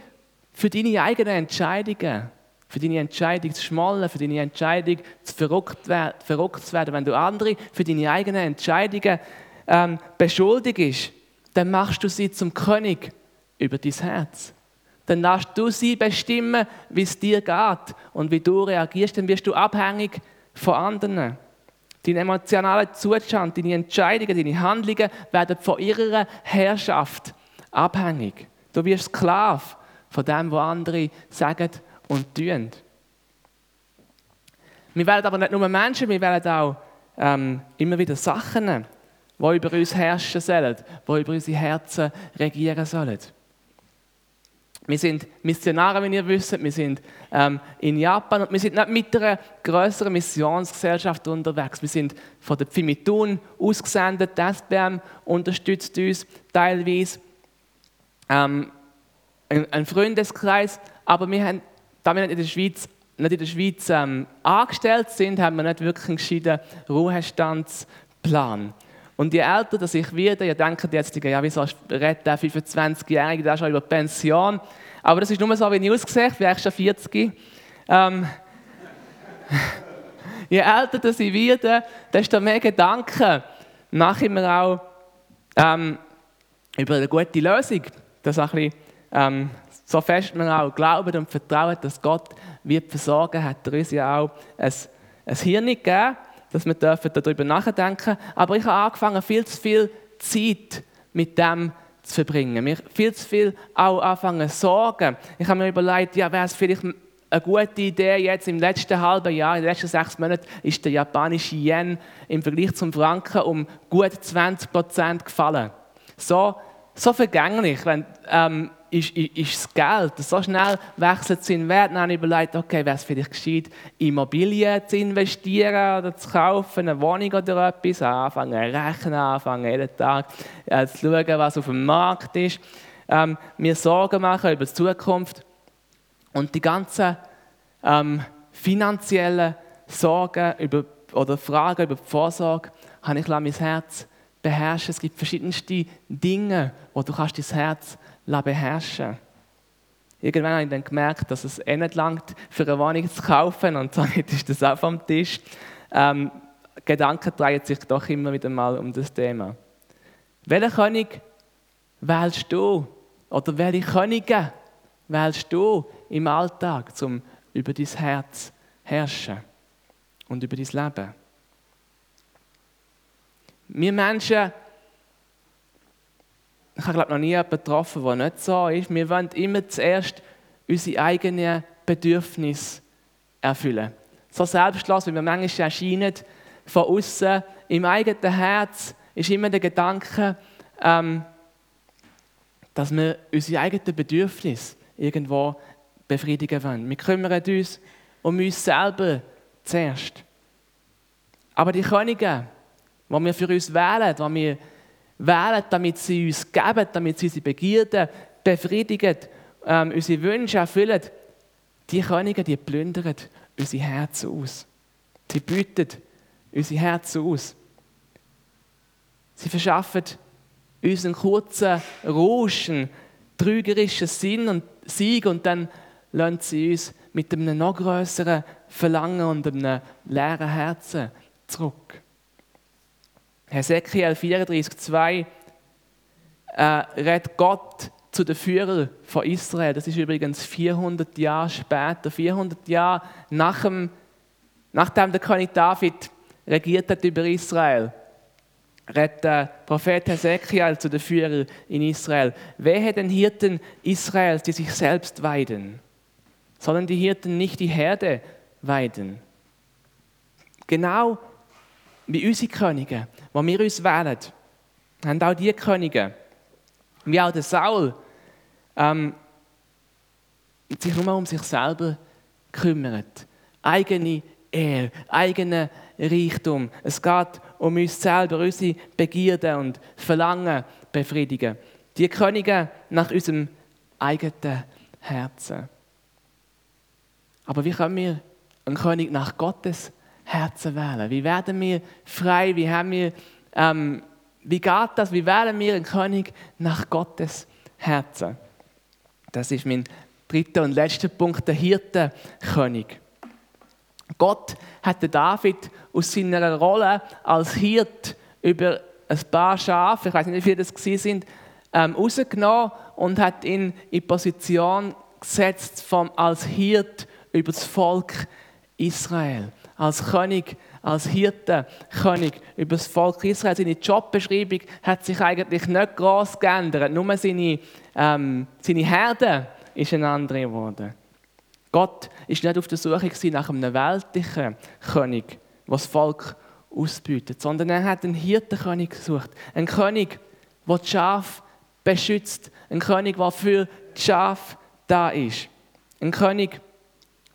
für deine eigenen Entscheidungen, für deine Entscheidung zu schmollen, für deine Entscheidung zu verrückt, verrückt zu werden, wenn du andere für deine eigenen Entscheidungen ähm, beschuldigst, dann machst du sie zum König über dein Herz. Dann lässt du sie bestimmen, wie es dir geht und wie du reagierst, dann wirst du abhängig von anderen. Dein emotionaler Zustand, deine Entscheidungen, deine Handlungen werden von ihrer Herrschaft abhängig. Du wirst Sklave von dem, was andere sagen und tun. Wir werden aber nicht nur Menschen, wir werden auch ähm, immer wieder Sachen, die über uns herrschen sollen, die über unsere Herzen regieren sollen. Wir sind Missionare, wie ihr wisst. Wir sind ähm, in Japan und wir sind nicht mit einer größeren Missionsgesellschaft unterwegs. Wir sind von der Pfimitun ausgesendet. Die SBM unterstützt uns teilweise. Ähm, ein, ein, Freundeskreis. Aber wir haben, da wir nicht in der Schweiz, nicht in der Schweiz ähm, angestellt sind, haben wir nicht wirklich einen gescheiten Ruhestandsplan. Und je älter dass ich werde, ihr denkt jetzt, ja, wieso redet der 25-Jährige da schon über Pension? Aber das ist nur so, wie ich aussehe, ich schon 40. Ähm, je älter dass ich werde, desto mehr Gedanken mache ich mir auch ähm, über eine gute Lösung. Das ein bisschen, ähm, so fest man auch glaubt und vertraut, dass Gott wird versorgen, hat er uns ja auch ein, ein Hirn gegeben dass wir darüber nachdenken dürfen. Aber ich habe angefangen, viel zu viel Zeit mit dem zu verbringen. Mir viel zu viel auch anfangen sorgen. Ich habe mir überlegt, ja, wäre es vielleicht eine gute Idee, jetzt im letzten halben Jahr, in den letzten sechs Monaten, ist der japanische Yen im Vergleich zum Franken um gut 20 Prozent gefallen. So, so vergänglich, wenn, ähm, ist, ist, ist das Geld. So schnell wechselt es in Wert. Dann habe ich überlegt, okay, wäre es vielleicht gescheit, Immobilien zu investieren oder zu kaufen, eine Wohnung oder etwas, anfangen zu rechnen, anfangen jeden Tag äh, zu schauen, was auf dem Markt ist. Ähm, mir Sorgen machen über die Zukunft und die ganzen ähm, finanziellen Sorgen über, oder Fragen über die Vorsorge habe ich mein Herz beherrschen. Es gibt verschiedenste Dinge, wo du kannst dein Herz beherrschen Irgendwann habe ich dann gemerkt, dass es eh nicht langt, für eine Wohnung zu kaufen und somit ist das auch vom Tisch. Ähm, Gedanken drehen sich doch immer wieder mal um das Thema. Welchen König wählst du? Oder welche Könige wählst du im Alltag, um über dein Herz herrschen und über dein Leben? Wir Menschen ich habe noch nie jemanden getroffen, der nicht so ist. Wir wollen immer zuerst unsere eigenen Bedürfnisse erfüllen. So selbstlos, wie wir manchmal erscheinen, von außen, im eigenen Herz ist immer der Gedanke, ähm, dass wir unsere eigenen Bedürfnisse irgendwo befriedigen wollen. Wir kümmern uns um uns selber zuerst. Aber die Könige, die wir für uns wählen, die wir wählen, damit sie uns geben, damit sie unsere Begierden befriedigen, ähm, unsere Wünsche erfüllen, die Könige, die plündern unsere Herzen aus. Sie bieten unsere Herzen aus. Sie verschaffen uns einen kurzen Rausch, einen trügerischen Sinn und Sieg und dann lassen sie uns mit einem noch größeren Verlangen und einem leeren Herzen zurück. Hesekiel 34,2 äh, redet Gott zu den Führern von Israel. Das ist übrigens 400 Jahre später, 400 Jahre nach dem, nachdem der König David regiert hat über Israel redet der Prophet Hesekiel zu den Führern in Israel. Wehe den Hirten Israels, die sich selbst weiden. Sollen die Hirten nicht die Herde weiden? Genau wie unsere Könige, wo wir uns wählen, haben auch die Könige, wie auch der Saul, ähm, sich nur um sich selber kümmert. Eigene Ehe, eigene Reichtum. Es geht um uns selber, unsere Begierden und Verlangen befriedigen. Die Könige nach unserem eigenen Herzen. Aber wie können wir einen König nach Gottes Herzen wählen? Wie werden wir frei? Wie, haben wir, ähm, wie geht das? Wie wählen wir einen König nach Gottes Herzen? Das ist mein dritter und letzter Punkt, der Hirtenkönig. Gott hat David aus seiner Rolle als Hirt über ein paar Schafe, ich weiß nicht, wie viele das sind, ähm, rausgenommen und hat ihn in Position gesetzt vom, als Hirt über das Volk Israel. Als König, als Hirte, König über das Volk Israel. Seine Jobbeschreibung hat sich eigentlich nicht groß geändert. Nur seine, ähm, seine Herde ist eine andere geworden. Gott ist nicht auf der Suche nach einem weltlichen König, was das Volk ausbietet, sondern er hat einen Hirtenkönig gesucht. Einen König, der die Schafe beschützt. Ein König, der für die Schafe da ist. Ein König,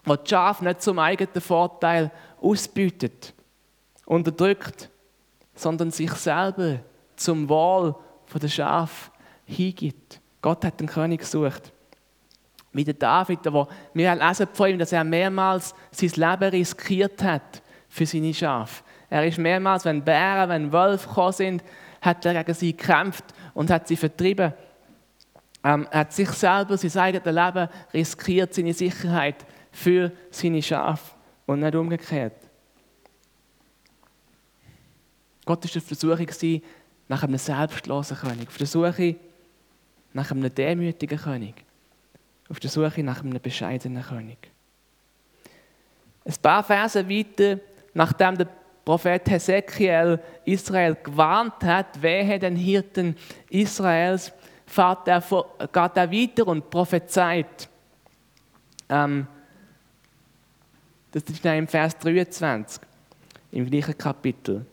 der die Schafe nicht zum eigenen Vorteil ausbietet, unterdrückt, sondern sich selber zum Wohl der Schafe hingibt. Gott hat einen König gesucht wie der David, wo wir lesen von ihm, dass er mehrmals sein Leben riskiert hat für seine Schafe. Er ist mehrmals, wenn Bären, wenn Wölfe gekommen sind, hat er gegen sie gekämpft und hat sie vertrieben. Ähm, er hat sich selber, sein eigenes Leben riskiert, seine Sicherheit für seine Schafe und nicht umgekehrt. Gott war der Suche nach einem selbstlosen König, auf der Suche nach einem demütigen König auf der Suche nach einem bescheidenen König. Ein paar Verse weiter, nachdem der Prophet Hesekiel Israel gewarnt hat, wehe den Hirten Israels, geht er weiter und prophezeit. Ähm, das ist im Vers 23, im gleichen Kapitel.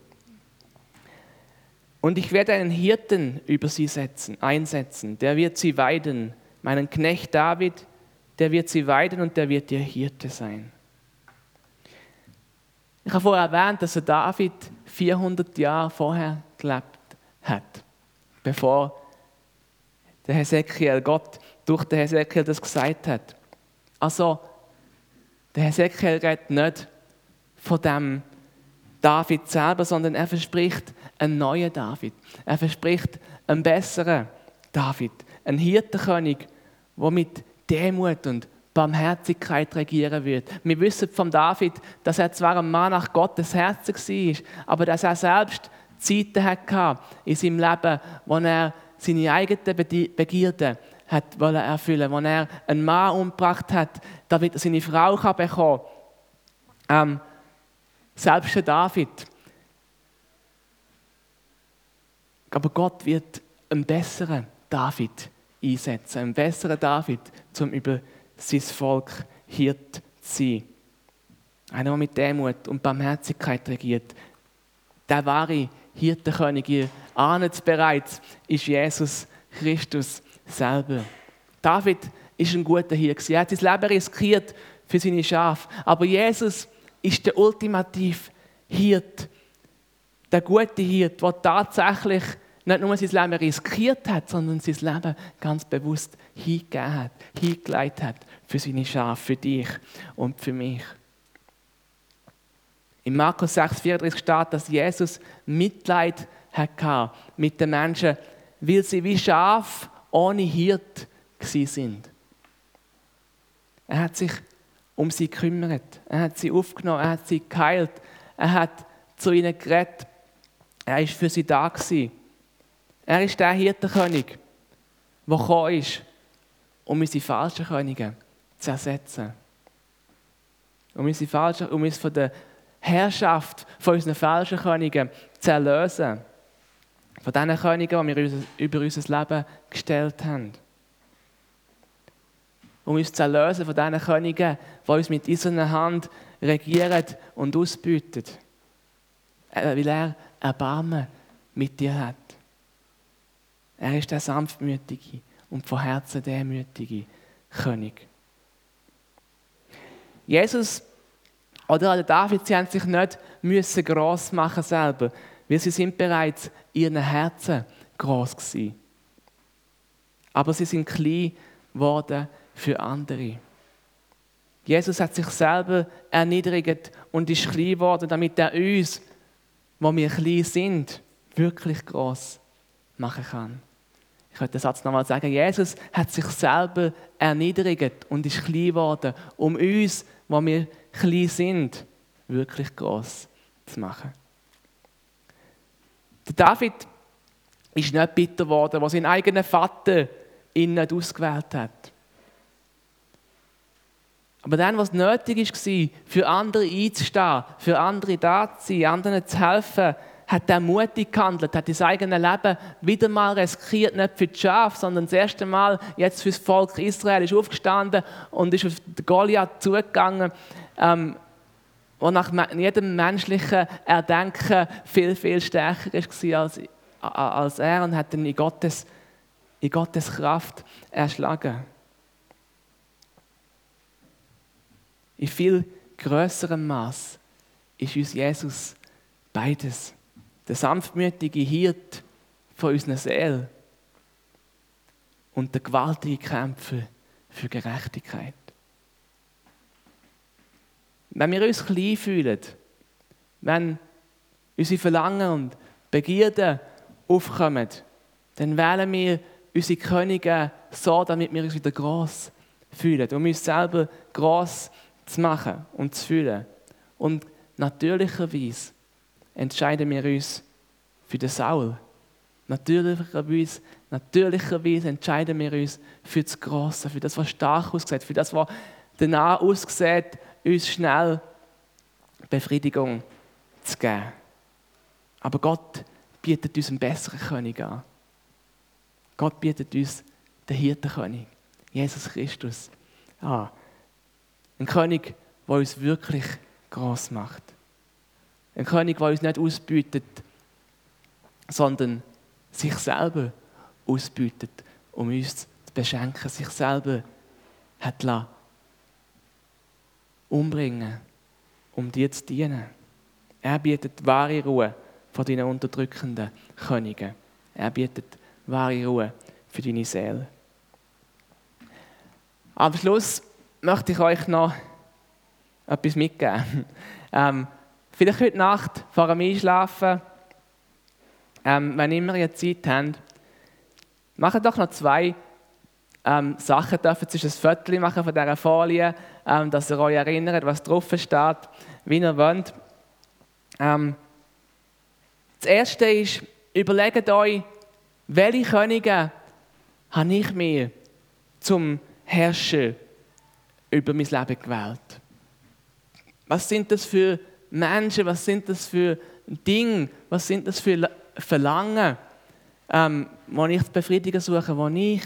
Und ich werde einen Hirten über sie setzen, einsetzen, der wird sie weiden meinen Knecht David, der wird sie weiden und der wird ihr Hirte sein. Ich habe vorher erwähnt, dass David 400 Jahre vorher gelebt hat, bevor der Hesekiel, Gott durch den Hesekiel das gesagt hat. Also, der Hesekiel redet nicht von dem David selber, sondern er verspricht einen neuen David. Er verspricht einen besseren David, einen Hirtenkönig, der mit Demut und Barmherzigkeit regieren wird. Wir wissen von David, dass er zwar ein Mann nach Gottes Herzen war, aber dass er selbst Zeiten hatte in seinem Leben, wo er seine eigenen Begierden hat erfüllen wo er einen Mann umgebracht hat, damit er seine Frau bekommen kann. Ähm, selbst der David. Aber Gott wird einen besseren David einsetzen. Ein besserer David, um über sein Volk Hirt zu sein. Einer, der mit Demut und Barmherzigkeit regiert. Der wahre Hirtenkönig, ihr ahnt es bereits, ist Jesus Christus selber. David ist ein guter Hirte. Er hat sein Leben riskiert für seine Schafe. Aber Jesus ist der ultimative Hirt, der gute Hirt, der tatsächlich nicht nur sein Leben riskiert hat, sondern sein Leben ganz bewusst hingegeben hat, hingelegt hat für seine Schafe, für dich und für mich. In Markus 6,34 steht, dass Jesus Mitleid hatte mit den Menschen, weil sie wie Schaf ohne Hirt sind. Er hat sich um sie gekümmert, er hat sie aufgenommen, er hat sie geheilt, er hat zu ihnen geredet, er ist für sie da gewesen. Er ist der Hirtenkönig, der gekommen ist, um unsere falschen Könige zu ersetzen. Um, unsere falschen, um uns von der Herrschaft von unseren falschen Königen zu erlösen. Von diesen Königen, die wir über unser Leben gestellt haben. Um uns zu erlösen von diesen Königen, die uns mit unserer Hand regieren und ausbüten. Weil er Erbarmen mit dir hat. Er ist der sanftmütige und von Herzen demütige König. Jesus oder David, sie haben sich nicht müssen gross machen selber, weil sie sind bereits ihren Herzen gross gewesen. Aber sie sind klein geworden für andere. Jesus hat sich selber erniedrigt und ist klein geworden, damit er uns, wo wir klein sind, wirklich groß machen kann. Ich könnte den Satz nochmal sagen. Jesus hat sich selber erniedrigt und ist klein geworden, um uns, wo wir klein sind, wirklich groß zu machen. Der David ist nicht bitter geworden, was sein eigener Vater ihn nicht ausgewählt hat. Aber dann, was nötig war, für andere einzustehen, für andere da zu sein, anderen zu helfen, hat er mutig gehandelt, hat sein eigenes Leben wieder mal riskiert, nicht für die Schafe, sondern das erste Mal jetzt für das Volk Israel ist aufgestanden und ist auf Goliath zugegangen, ähm, der nach jedem menschlichen Erdenken viel, viel stärker war als, als er und hat ihn in Gottes, in Gottes Kraft erschlagen. In viel größerem Maß ist uns Jesus beides der sanftmütige Hirt von unserer Seele und der gewaltige Kämpfer für Gerechtigkeit. Wenn wir uns klein fühlen, wenn unsere Verlangen und Begierden aufkommen, dann wählen wir unsere Könige so, damit wir uns wieder groß fühlen, um uns selber groß zu machen und zu fühlen. Und natürlicherweise entscheiden wir uns für den Saul. Natürlicherweise, natürlicherweise entscheiden wir uns für das Große, für das, was stark aussieht, für das, was danach aussieht, uns schnell Befriedigung zu geben. Aber Gott bietet uns einen besseren König an. Gott bietet uns den Hirtenkönig, Jesus Christus, an. Ein König, der uns wirklich groß macht. Ein König, der uns nicht ausbietet, sondern sich selber ausbietet, um uns zu beschenken, sich selber hat umbringen, um dir zu dienen. Er bietet wahre Ruhe vor deinen unterdrückenden Königen. Er bietet wahre Ruhe für deine Seele. Am Schluss möchte ich euch noch etwas mitgeben. Ähm, Vielleicht heute Nacht vor dem Einschlafen, ähm, wenn immer ihr Zeit habt, macht doch noch zwei ähm, Sachen. Dürfen Sie ein Foto machen von dieser Folie, ähm, dass ihr euch erinnert, was drauf steht, wie ihr wollt. Ähm, das Erste ist, überlegt euch, welche Könige habe ich mir zum Herrschen über mein Leben gewählt? Was sind das für Menschen, was sind das für Dinge, was sind das für Verlangen, ähm, wo ich zu befriedigen suche, wo ich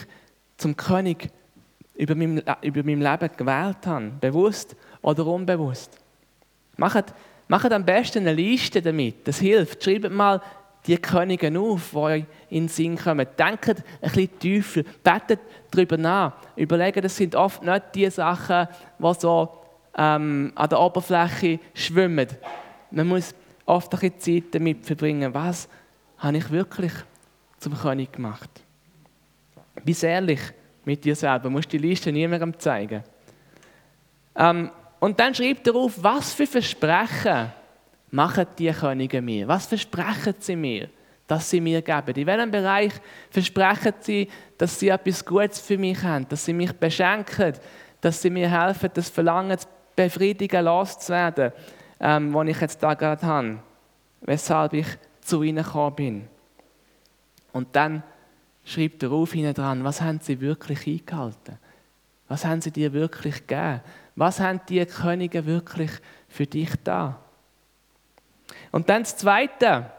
zum König über mein, über mein Leben gewählt habe, bewusst oder unbewusst. Macht, macht am besten eine Liste damit, das hilft. Schreibt mal die Könige auf, die euch in den Sinn kommen. Denkt ein bisschen tiefer, betet darüber nach. Überlegt, das sind oft nicht die Sachen, die so ähm, an der Oberfläche schwimmen. Man muss oft ein Zeit damit verbringen, was habe ich wirklich zum König gemacht. Bist ehrlich mit dir selber, du musst die Liste niemandem zeigen. Ähm, und dann schreibt er auf, was für Versprechen machen die Könige mir? Was versprechen sie mir, dass sie mir geben? In welchem Bereich versprechen sie, dass sie etwas Gutes für mich haben, dass sie mich beschenken, dass sie mir helfen, das Verlangen zu befriedigen, loszuwerden, ähm, was ich jetzt da gerade habe, weshalb ich zu ihnen gekommen bin. Und dann schreib dir auf hinten dran, was haben sie wirklich eingehalten? Was haben sie dir wirklich gegeben? Was haben die Könige wirklich für dich da? Und dann das Zweite.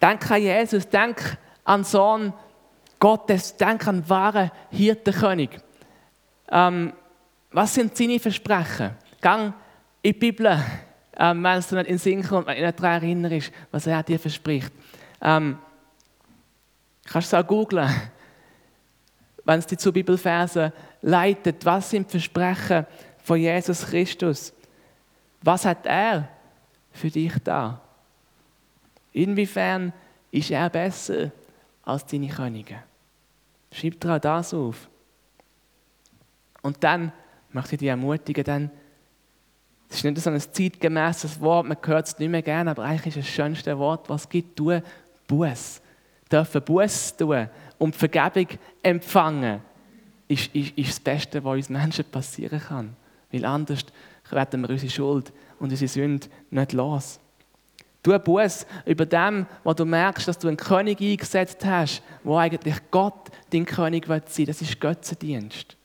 Denk an Jesus, denk an Sohn Gottes, denk an wahren Hirtenkönig. Ähm, was sind seine Versprechen? Gang in die Bibel, ähm, wenn du nicht in Sinn kommt, wenn du nicht daran erinnerst, was er dir verspricht. Ähm, kannst du es auch googlen, wenn es dich zu Bibelversen leitet. Was sind die Versprechen von Jesus Christus? Was hat er für dich da? Inwiefern ist er besser als deine Könige? Schreib dir auch das auf. Und dann möchte ich dich ermutigen, dann, das ist nicht so ein zeitgemäßes Wort, man hört es nicht mehr gerne, aber eigentlich ist es das schönste Wort, was es gibt, tun, Buß. Dürfen Buß tun und Vergebung empfangen, ist, ist, ist das Beste, was uns Menschen passieren kann. Weil anders werden wir unsere Schuld und unsere Sünde nicht los. Du Buß über dem, was du merkst, dass du einen König eingesetzt hast, wo eigentlich Gott dein König sein will. Das ist Götzendienst.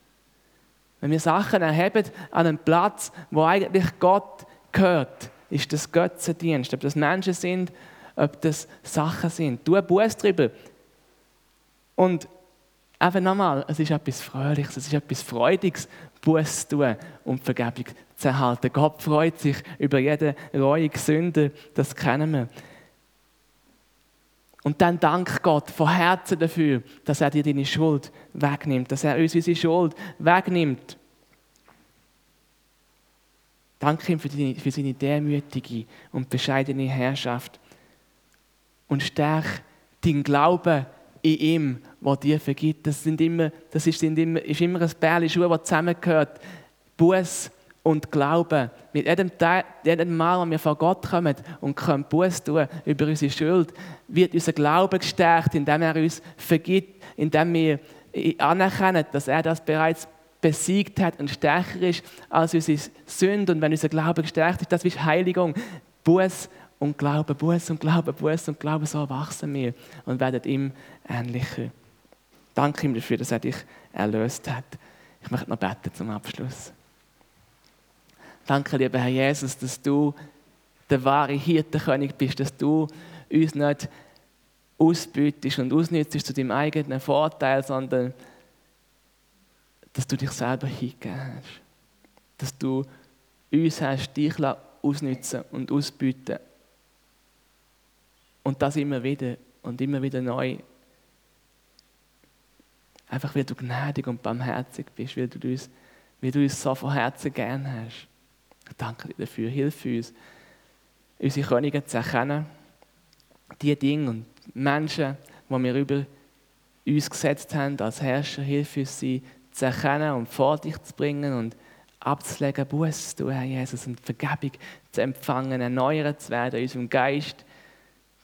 Wenn wir Sachen erheben an einen Platz, wo eigentlich Gott gehört, ist das Götzendienst. Ob das Menschen sind, ob das Sachen sind. Du Buß darüber. Und einfach nochmal, es ist etwas Fröhliches, es ist etwas Freudiges, Buß zu tun und Vergebung zu erhalten. Gott freut sich über jede reuige Sünde, das kennen wir. Und dann dank Gott von Herzen dafür, dass er dir deine Schuld wegnimmt, dass er uns unsere Schuld wegnimmt. Danke ihm für, die, für seine demütige und bescheidene Herrschaft. Und stärk deinen Glauben in ihm, der dir vergibt. Das, sind immer, das ist, sind immer, ist immer ein Bärli Schuhe, das zusammengehört. Buß und Glauben. Mit jedem, jedem Mal, wenn wir vor Gott kommen und können Buß tun über unsere Schuld, wird unser Glaube gestärkt, indem er uns vergibt, indem wir anerkennen, dass er das bereits besiegt hat und stärker ist als unsere Sünde. Und wenn unser Glaube gestärkt ist, das ist Heiligung. Buß und Glaube, Buß und Glaube, Buß und Glaube, so wachsen wir und werden ihm ähnlicher. Danke ihm dafür, dass er dich erlöst hat. Ich möchte noch beten zum Abschluss. Danke, lieber Herr Jesus, dass du der wahre Hirtenkönig bist, dass du uns nicht ausbeutest und ausnützt zu deinem eigenen Vorteil, sondern dass du dich selber hingegeben hast. Dass du uns hast dich ausnützen und ausbeuten. Und das immer wieder und immer wieder neu. Einfach weil du gnädig und barmherzig bist, weil du uns, weil du uns so von Herzen gern hast. Danke dir dafür. Hilf uns, unsere Könige zu erkennen, die Dinge und Menschen, die wir über uns gesetzt haben als Herrscher, hilf uns, sie zu erkennen und vor dich zu bringen und abzulegen, Buß du, Herr Jesus, und Vergebung zu empfangen, erneuert zu werden in unserem Geist.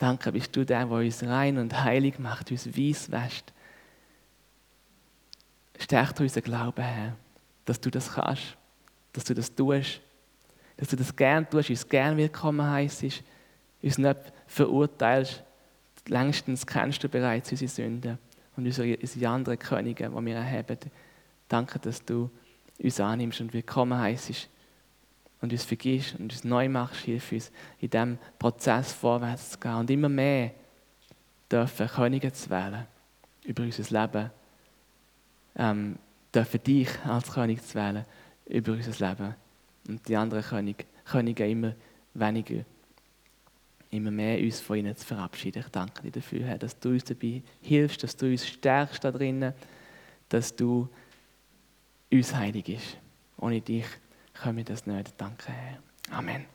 Danke, bist du der, der uns rein und heilig macht, uns weiss wäscht. Stärkt unseren Glauben, Herr, dass du das kannst, dass du das tust dass du das gern tust, uns gern willkommen heisst, uns nicht verurteilst. Längstens kennst du bereits unsere Sünden und unsere, unsere anderen Könige, die wir erheben. Danke, dass du uns annimmst und willkommen heisst und uns vergisst und uns neu machst, hilf uns, in diesem Prozess vorwärts zu gehen und immer mehr dürfen Könige zu wählen über unser Leben, ähm, dürfen dich als König zu wählen über unser Leben und die anderen Könige, Könige immer weniger, immer mehr uns von ihnen zu verabschieden. Ich danke dir dafür, Herr, dass du uns dabei hilfst, dass du uns stärkst da drinnen, dass du uns heilig bist. Ohne dich können wir das nicht. Danke, Herr. Amen.